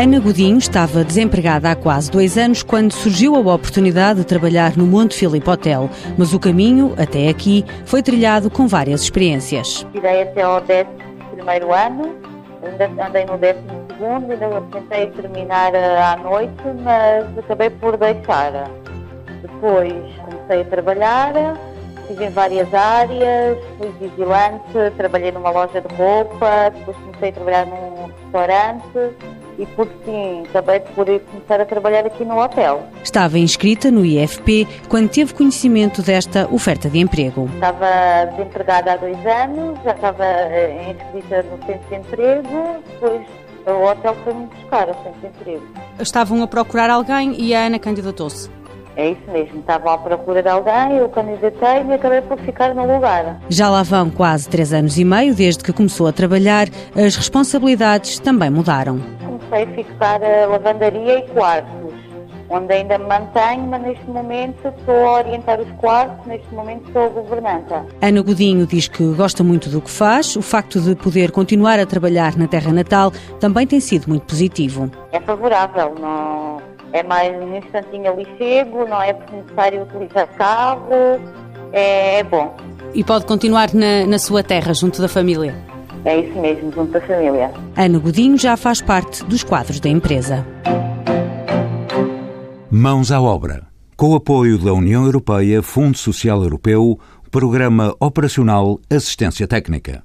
Ana Godinho estava desempregada há quase dois anos quando surgiu a oportunidade de trabalhar no Monte Filipe Hotel, mas o caminho, até aqui, foi trilhado com várias experiências. Tirei até ao 11 primeiro ano, andei no 12 segundo, ainda tentei terminar eh, à noite, mas acabei por deixar. Depois comecei a trabalhar, estive em várias áreas, fui vigilante, trabalhei numa loja de roupa, depois comecei a trabalhar num restaurante e por fim acabei por começar a trabalhar aqui no hotel. Estava inscrita no IFP quando teve conhecimento desta oferta de emprego. Estava desempregada há dois anos, já estava eh, inscrita no centro de emprego, depois o hotel foi-me buscar ao centro de emprego. Estavam a procurar alguém e a Ana candidatou-se. É isso mesmo, estava à procura de alguém, eu candidatei e acabei por ficar no lugar. Já lá vão quase três anos e meio desde que começou a trabalhar, as responsabilidades também mudaram. Comecei a fixar a lavandaria e quartos, onde ainda me mantenho, mas neste momento estou a orientar os quartos, neste momento sou a governanta. Ana Godinho diz que gosta muito do que faz, o facto de poder continuar a trabalhar na terra natal também tem sido muito positivo. É favorável, não é mais um instantinho ali chego, não é necessário utilizar carro, é, é bom. E pode continuar na, na sua terra, junto da família? É isso mesmo, junto da família. Ana Godinho já faz parte dos quadros da empresa. Mãos à obra. Com o apoio da União Europeia, Fundo Social Europeu, Programa Operacional Assistência Técnica.